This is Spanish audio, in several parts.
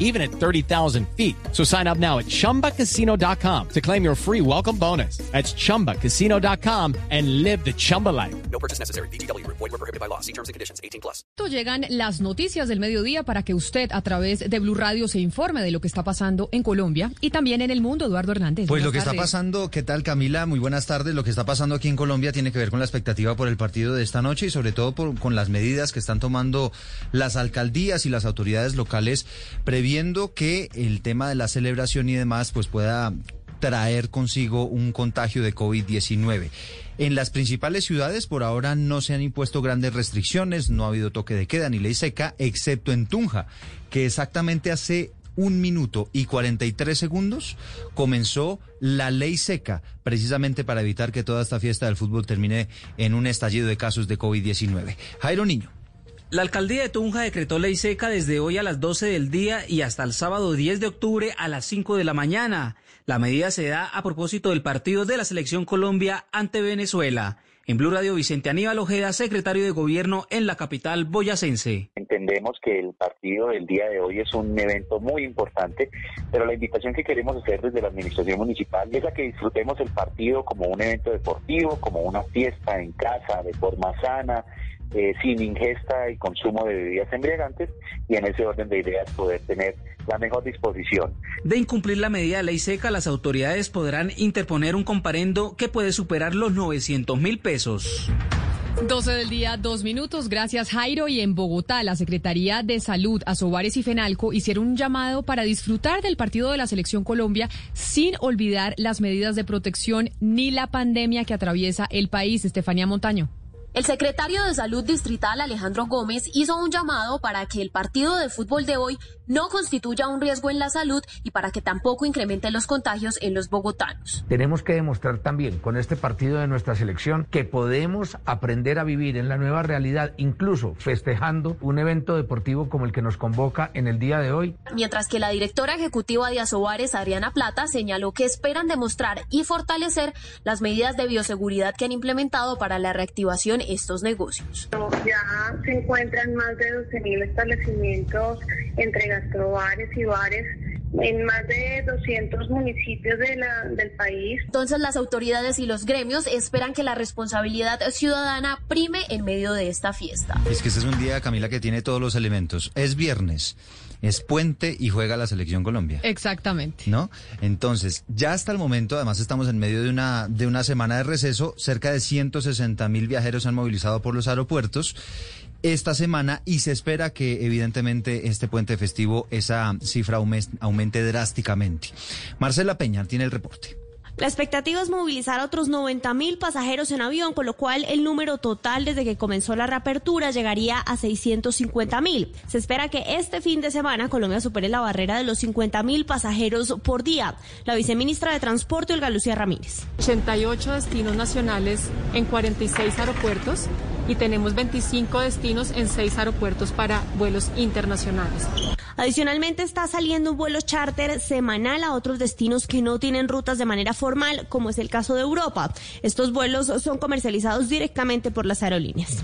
even at 30,000 feet. So sign up now at chumbacasino.com to claim your free welcome bonus. That's chumbacasino.com and live the Chumba life. No purchase necessary. BGW. Void were prohibited by law. See terms and conditions. 18 plus. Llegan las noticias del mediodía para que usted a través de Blue Radio se informe de lo que está pasando en Colombia y también en el mundo. Eduardo Hernández. Pues lo que está pasando, ¿qué tal Camila? Muy buenas tardes. Lo que está pasando aquí en Colombia tiene que ver con la expectativa por el partido de esta noche y sobre todo por- con las medidas que están tomando las alcaldías y las autoridades locales previendo que el tema de la celebración y demás pues pueda traer consigo un contagio de COVID-19. En las principales ciudades por ahora no se han impuesto grandes restricciones, no ha habido toque de queda ni ley seca, excepto en Tunja, que exactamente hace un minuto y 43 segundos comenzó la ley seca, precisamente para evitar que toda esta fiesta del fútbol termine en un estallido de casos de COVID-19. Jairo Niño. La alcaldía de Tunja decretó ley seca desde hoy a las 12 del día y hasta el sábado 10 de octubre a las 5 de la mañana. La medida se da a propósito del partido de la Selección Colombia ante Venezuela. En Blue Radio Vicente Aníbal Ojeda, secretario de Gobierno en la capital boyacense. Entendemos que el partido del día de hoy es un evento muy importante, pero la invitación que queremos hacer desde la administración municipal es a que disfrutemos el partido como un evento deportivo, como una fiesta en casa, de forma sana, eh, sin ingesta y consumo de bebidas embriagantes, y en ese orden de ideas poder tener la mejor disposición. De incumplir la medida de ley seca, las autoridades podrán interponer un comparendo que puede superar los 900 mil pesos. 12 del día, dos minutos. Gracias, Jairo. Y en Bogotá, la Secretaría de Salud, Asobares y Fenalco hicieron un llamado para disfrutar del partido de la Selección Colombia sin olvidar las medidas de protección ni la pandemia que atraviesa el país. Estefanía Montaño. El secretario de Salud Distrital Alejandro Gómez hizo un llamado para que el partido de fútbol de hoy no constituya un riesgo en la salud y para que tampoco incremente los contagios en los bogotanos. Tenemos que demostrar también con este partido de nuestra selección que podemos aprender a vivir en la nueva realidad, incluso festejando un evento deportivo como el que nos convoca en el día de hoy. Mientras que la directora ejecutiva de Asobares, Adriana Plata, señaló que esperan demostrar y fortalecer las medidas de bioseguridad que han implementado para la reactivación estos negocios. Ya se encuentran más de 12.000 establecimientos entre gastrobares y bares en más de 200 municipios de la- del país. Entonces las autoridades y los gremios esperan que la responsabilidad ciudadana prime en medio de esta fiesta. Es que este es un día, Camila, que tiene todos los elementos. Es viernes, es puente y juega la selección Colombia. Exactamente. ¿No? Entonces, ya hasta el momento, además estamos en medio de una, de una semana de receso, cerca de 160 mil viajeros se han movilizado por los aeropuertos esta semana y se espera que evidentemente este puente festivo esa cifra aume- aumente drásticamente. Marcela Peña tiene el reporte. La expectativa es movilizar a otros 90 mil pasajeros en avión, con lo cual el número total desde que comenzó la reapertura llegaría a 650 mil. Se espera que este fin de semana Colombia supere la barrera de los 50 mil pasajeros por día. La viceministra de Transporte, Olga Lucía Ramírez. 88 destinos nacionales en 46 aeropuertos y tenemos 25 destinos en 6 aeropuertos para vuelos internacionales. Adicionalmente está saliendo un vuelo charter semanal a otros destinos que no tienen rutas de manera formal, como es el caso de Europa. Estos vuelos son comercializados directamente por las aerolíneas.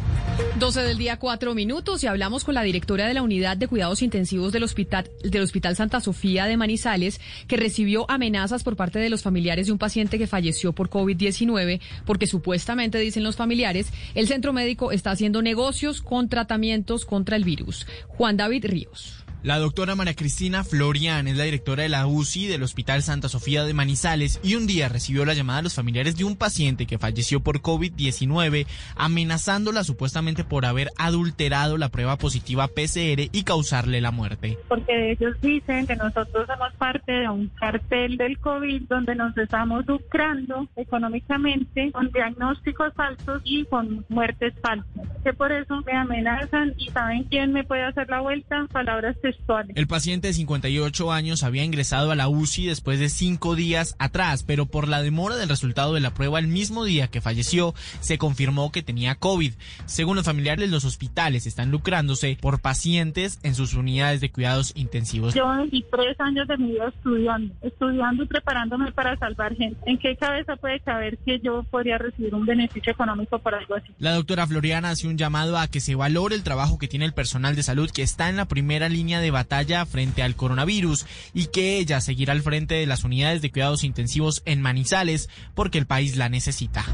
12 del día, cuatro minutos, y hablamos con la directora de la Unidad de Cuidados Intensivos del Hospital, del Hospital Santa Sofía de Manizales, que recibió amenazas por parte de los familiares de un paciente que falleció por COVID-19, porque supuestamente, dicen los familiares, el centro médico está haciendo negocios con tratamientos contra el virus. Juan David Ríos. La doctora María Cristina Florian es la directora de la UCI del Hospital Santa Sofía de Manizales y un día recibió la llamada de los familiares de un paciente que falleció por COVID-19, amenazándola supuestamente por haber adulterado la prueba positiva PCR y causarle la muerte. Porque ellos dicen que nosotros somos parte de un cartel del COVID donde nos estamos lucrando económicamente con diagnósticos falsos y con muertes falsas. Que por eso me amenazan y saben quién me puede hacer la vuelta. Palabras textuales El paciente de 58 años había ingresado a la UCI después de cinco días atrás, pero por la demora del resultado de la prueba el mismo día que falleció, se confirmó que tenía COVID. Según los familiares, los hospitales están lucrándose por pacientes en sus unidades de cuidados intensivos. Yo viví tres años de mi vida estudiando, estudiando y preparándome para salvar gente. ¿En qué cabeza puede caber que yo podría recibir un beneficio económico por algo así? La doctora Floriana hace un llamado a que se valore el trabajo que tiene el personal de salud que está en la primera línea de batalla frente al coronavirus y que ella seguirá al frente de las unidades de cuidados intensivos en Manizales porque el país la necesita.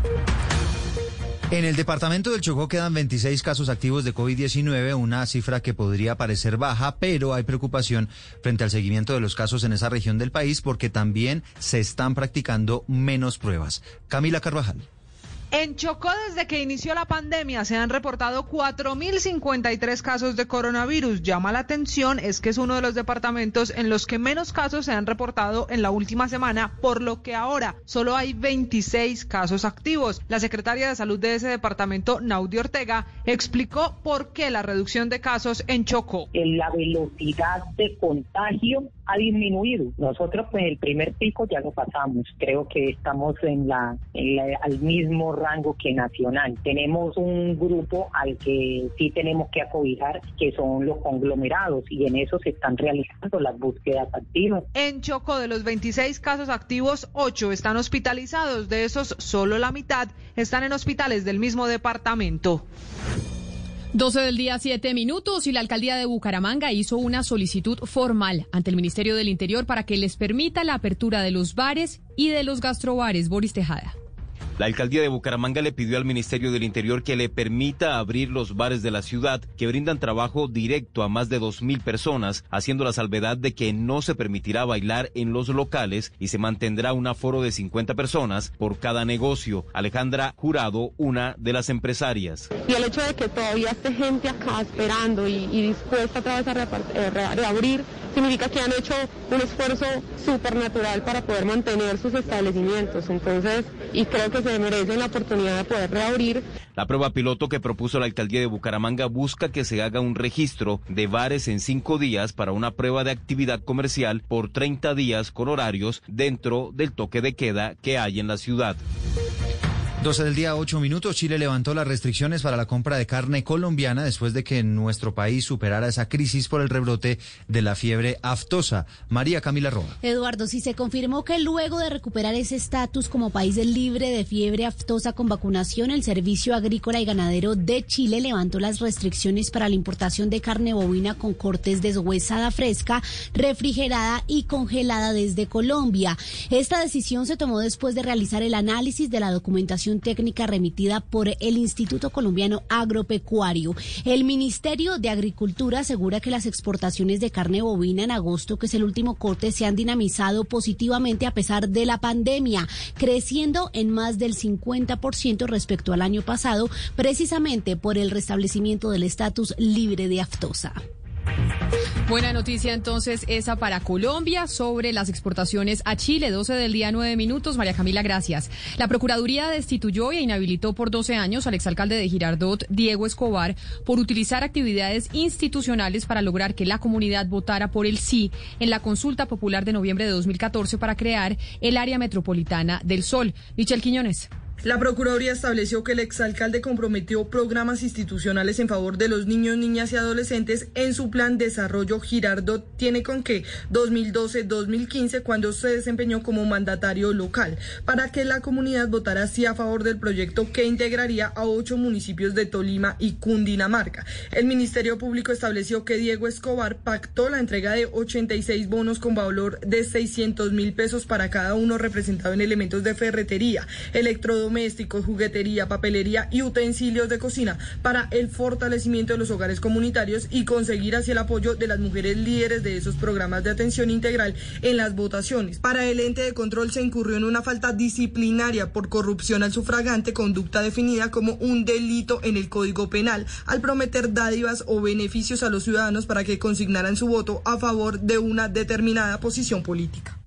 En el departamento del Chocó quedan 26 casos activos de COVID-19, una cifra que podría parecer baja, pero hay preocupación frente al seguimiento de los casos en esa región del país porque también se están practicando menos pruebas. Camila Carvajal. En Chocó, desde que inició la pandemia, se han reportado 4.053 casos de coronavirus. Llama la atención es que es uno de los departamentos en los que menos casos se han reportado en la última semana, por lo que ahora solo hay 26 casos activos. La secretaria de Salud de ese departamento, Naudi Ortega, explicó por qué la reducción de casos en Chocó. La velocidad de contagio ha disminuido. Nosotros, pues, el primer pico ya lo pasamos. Creo que estamos en la, en la al mismo rango que nacional. Tenemos un grupo al que sí tenemos que acobijar, que son los conglomerados, y en eso se están realizando las búsquedas activas. En Choco, de los 26 casos activos, 8 están hospitalizados. De esos, solo la mitad están en hospitales del mismo departamento. 12 del día, 7 minutos, y la alcaldía de Bucaramanga hizo una solicitud formal ante el Ministerio del Interior para que les permita la apertura de los bares y de los gastrobares. Boris Tejada. La alcaldía de Bucaramanga le pidió al Ministerio del Interior que le permita abrir los bares de la ciudad que brindan trabajo directo a más de dos mil personas, haciendo la salvedad de que no se permitirá bailar en los locales y se mantendrá un aforo de 50 personas por cada negocio. Alejandra Jurado, una de las empresarias. Y el hecho de que todavía esté gente acá esperando y, y dispuesta otra vez a eh, reabrir significa que han hecho un esfuerzo supernatural para poder mantener sus establecimientos. Entonces, y creo que se merecen la oportunidad de poder reabrir. La prueba piloto que propuso la alcaldía de Bucaramanga busca que se haga un registro de bares en cinco días para una prueba de actividad comercial por 30 días con horarios dentro del toque de queda que hay en la ciudad. 12 del día, 8 minutos. Chile levantó las restricciones para la compra de carne colombiana después de que nuestro país superara esa crisis por el rebrote de la fiebre aftosa. María Camila Roa. Eduardo, si se confirmó que luego de recuperar ese estatus como país libre de fiebre aftosa con vacunación, el Servicio Agrícola y Ganadero de Chile levantó las restricciones para la importación de carne bovina con cortes deshuesada fresca, refrigerada y congelada desde Colombia. Esta decisión se tomó después de realizar el análisis de la documentación técnica remitida por el Instituto Colombiano Agropecuario. El Ministerio de Agricultura asegura que las exportaciones de carne bovina en agosto, que es el último corte, se han dinamizado positivamente a pesar de la pandemia, creciendo en más del 50% respecto al año pasado, precisamente por el restablecimiento del estatus libre de aftosa. Buena noticia entonces esa para Colombia sobre las exportaciones a Chile. 12 del día, 9 minutos. María Camila, gracias. La Procuraduría destituyó e inhabilitó por 12 años al exalcalde de Girardot, Diego Escobar, por utilizar actividades institucionales para lograr que la comunidad votara por el sí en la consulta popular de noviembre de 2014 para crear el área metropolitana del Sol. Michel Quiñones. La Procuraduría estableció que el exalcalde comprometió programas institucionales en favor de los niños, niñas y adolescentes en su plan Desarrollo Girardot tiene con que 2012-2015 cuando se desempeñó como mandatario local para que la comunidad votara sí a favor del proyecto que integraría a ocho municipios de Tolima y Cundinamarca. El Ministerio Público estableció que Diego Escobar pactó la entrega de 86 bonos con valor de 600 mil pesos para cada uno representado en elementos de ferretería, electrodomésticos, domésticos, juguetería, papelería y utensilios de cocina para el fortalecimiento de los hogares comunitarios y conseguir así el apoyo de las mujeres líderes de esos programas de atención integral en las votaciones. Para el ente de control se incurrió en una falta disciplinaria por corrupción al sufragante, conducta definida como un delito en el Código Penal, al prometer dádivas o beneficios a los ciudadanos para que consignaran su voto a favor de una determinada posición política.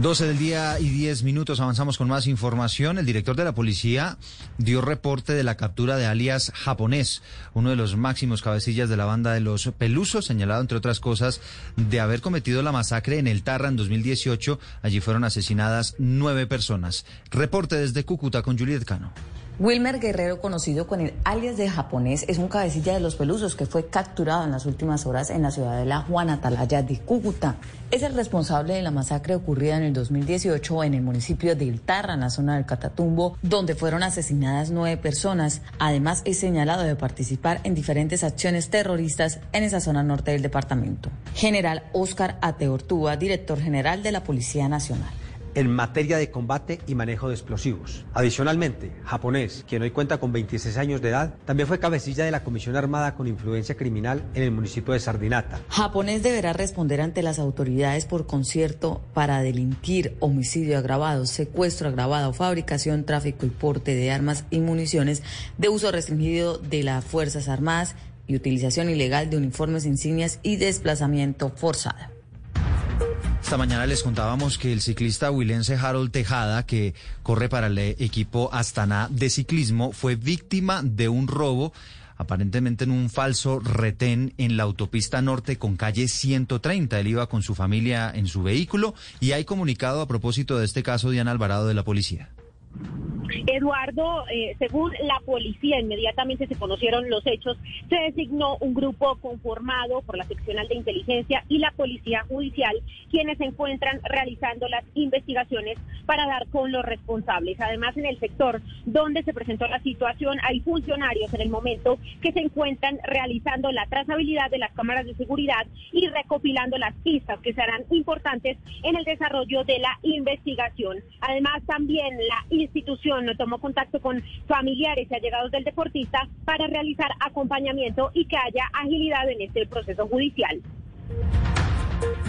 12 del día y 10 minutos, avanzamos con más información. El director de la policía dio reporte de la captura de alias japonés, uno de los máximos cabecillas de la banda de los Pelusos, señalado entre otras cosas de haber cometido la masacre en el Tarra en 2018. Allí fueron asesinadas nueve personas. Reporte desde Cúcuta con Juliet Cano. Wilmer Guerrero, conocido con el alias de japonés, es un cabecilla de los pelusos que fue capturado en las últimas horas en la ciudad de La Juana Atalaya de Cúcuta. Es el responsable de la masacre ocurrida en el 2018 en el municipio de Iltarra, en la zona del Catatumbo, donde fueron asesinadas nueve personas. Además, es señalado de participar en diferentes acciones terroristas en esa zona norte del departamento. General Oscar Ateortúa, director general de la Policía Nacional en materia de combate y manejo de explosivos. Adicionalmente, japonés, quien hoy cuenta con 26 años de edad, también fue cabecilla de la Comisión Armada con influencia criminal en el municipio de Sardinata. Japonés deberá responder ante las autoridades por concierto para delinquir homicidio agravado, secuestro agravado, fabricación, tráfico y porte de armas y municiones de uso restringido de las Fuerzas Armadas y utilización ilegal de uniformes, insignias y desplazamiento forzado. Esta mañana les contábamos que el ciclista huilense Harold Tejada, que corre para el equipo Astana de ciclismo, fue víctima de un robo aparentemente en un falso retén en la autopista norte con calle 130. Él iba con su familia en su vehículo y hay comunicado a propósito de este caso Diana Alvarado de la policía. Eduardo, eh, según la policía, inmediatamente se conocieron los hechos, se designó un grupo conformado por la seccional de inteligencia y la policía judicial, quienes se encuentran realizando las investigaciones para dar con los responsables. Además, en el sector donde se presentó la situación, hay funcionarios en el momento que se encuentran realizando la trazabilidad de las cámaras de seguridad y recopilando las pistas que serán importantes en el desarrollo de la investigación. Además, también la institución tomó contacto con familiares y allegados del deportista para realizar acompañamiento y que haya agilidad en este proceso judicial.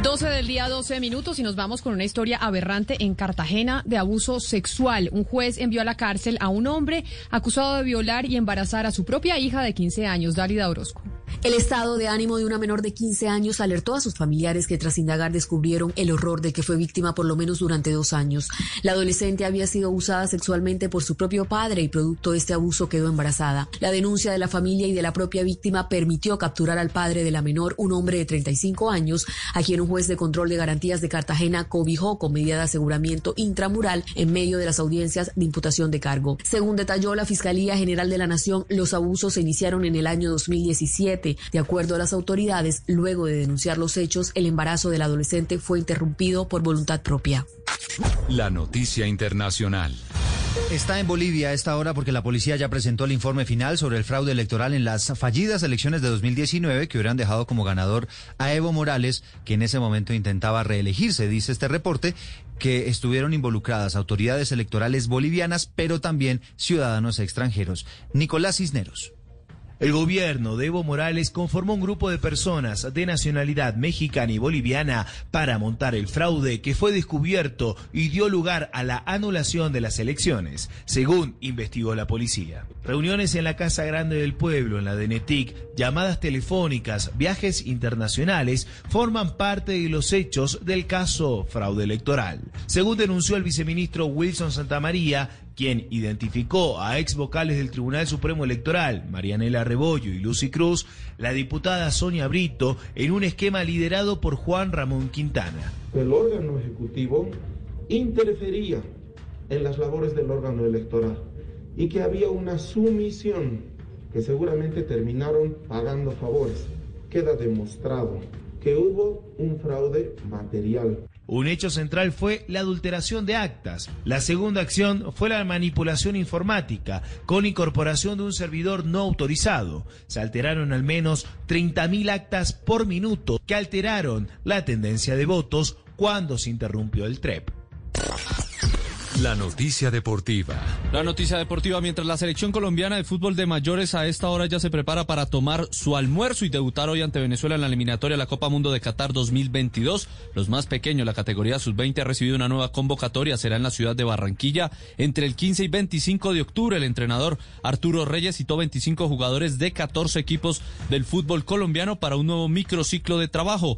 12 del día, 12 minutos y nos vamos con una historia aberrante en Cartagena de abuso sexual. Un juez envió a la cárcel a un hombre acusado de violar y embarazar a su propia hija de 15 años, Dálida Orozco. El estado de ánimo de una menor de 15 años alertó a sus familiares que tras indagar descubrieron el horror de que fue víctima por lo menos durante dos años. La adolescente había sido abusada sexualmente por su propio padre y producto de este abuso quedó embarazada. La denuncia de la familia y de la propia víctima permitió capturar al padre de la menor, un hombre de 35 años, a quien un juez de control de garantías de Cartagena cobijó con medida de aseguramiento intramural en medio de las audiencias de imputación de cargo. Según detalló la Fiscalía General de la Nación, los abusos se iniciaron en el año 2017 de acuerdo a las autoridades, luego de denunciar los hechos, el embarazo del adolescente fue interrumpido por voluntad propia. La noticia internacional. Está en Bolivia a esta hora porque la policía ya presentó el informe final sobre el fraude electoral en las fallidas elecciones de 2019 que hubieran dejado como ganador a Evo Morales, que en ese momento intentaba reelegirse, dice este reporte, que estuvieron involucradas autoridades electorales bolivianas, pero también ciudadanos extranjeros. Nicolás Cisneros. El gobierno de Evo Morales conformó un grupo de personas de nacionalidad mexicana y boliviana para montar el fraude que fue descubierto y dio lugar a la anulación de las elecciones, según investigó la policía. Reuniones en la Casa Grande del Pueblo, en la DENETIC, llamadas telefónicas, viajes internacionales forman parte de los hechos del caso fraude electoral. Según denunció el viceministro Wilson Santamaría, quien identificó a ex vocales del Tribunal Supremo Electoral, Marianela Rebollo y Lucy Cruz, la diputada Sonia Brito, en un esquema liderado por Juan Ramón Quintana. El órgano ejecutivo interfería en las labores del órgano electoral y que había una sumisión que seguramente terminaron pagando favores. Queda demostrado que hubo un fraude material. Un hecho central fue la adulteración de actas. La segunda acción fue la manipulación informática, con incorporación de un servidor no autorizado. Se alteraron al menos 30.000 actas por minuto que alteraron la tendencia de votos cuando se interrumpió el TREP. La noticia deportiva. La noticia deportiva mientras la selección colombiana de fútbol de mayores a esta hora ya se prepara para tomar su almuerzo y debutar hoy ante Venezuela en la eliminatoria de la Copa Mundo de Qatar 2022. Los más pequeños, la categoría sub-20 ha recibido una nueva convocatoria, será en la ciudad de Barranquilla entre el 15 y 25 de octubre. El entrenador Arturo Reyes citó 25 jugadores de 14 equipos del fútbol colombiano para un nuevo microciclo de trabajo.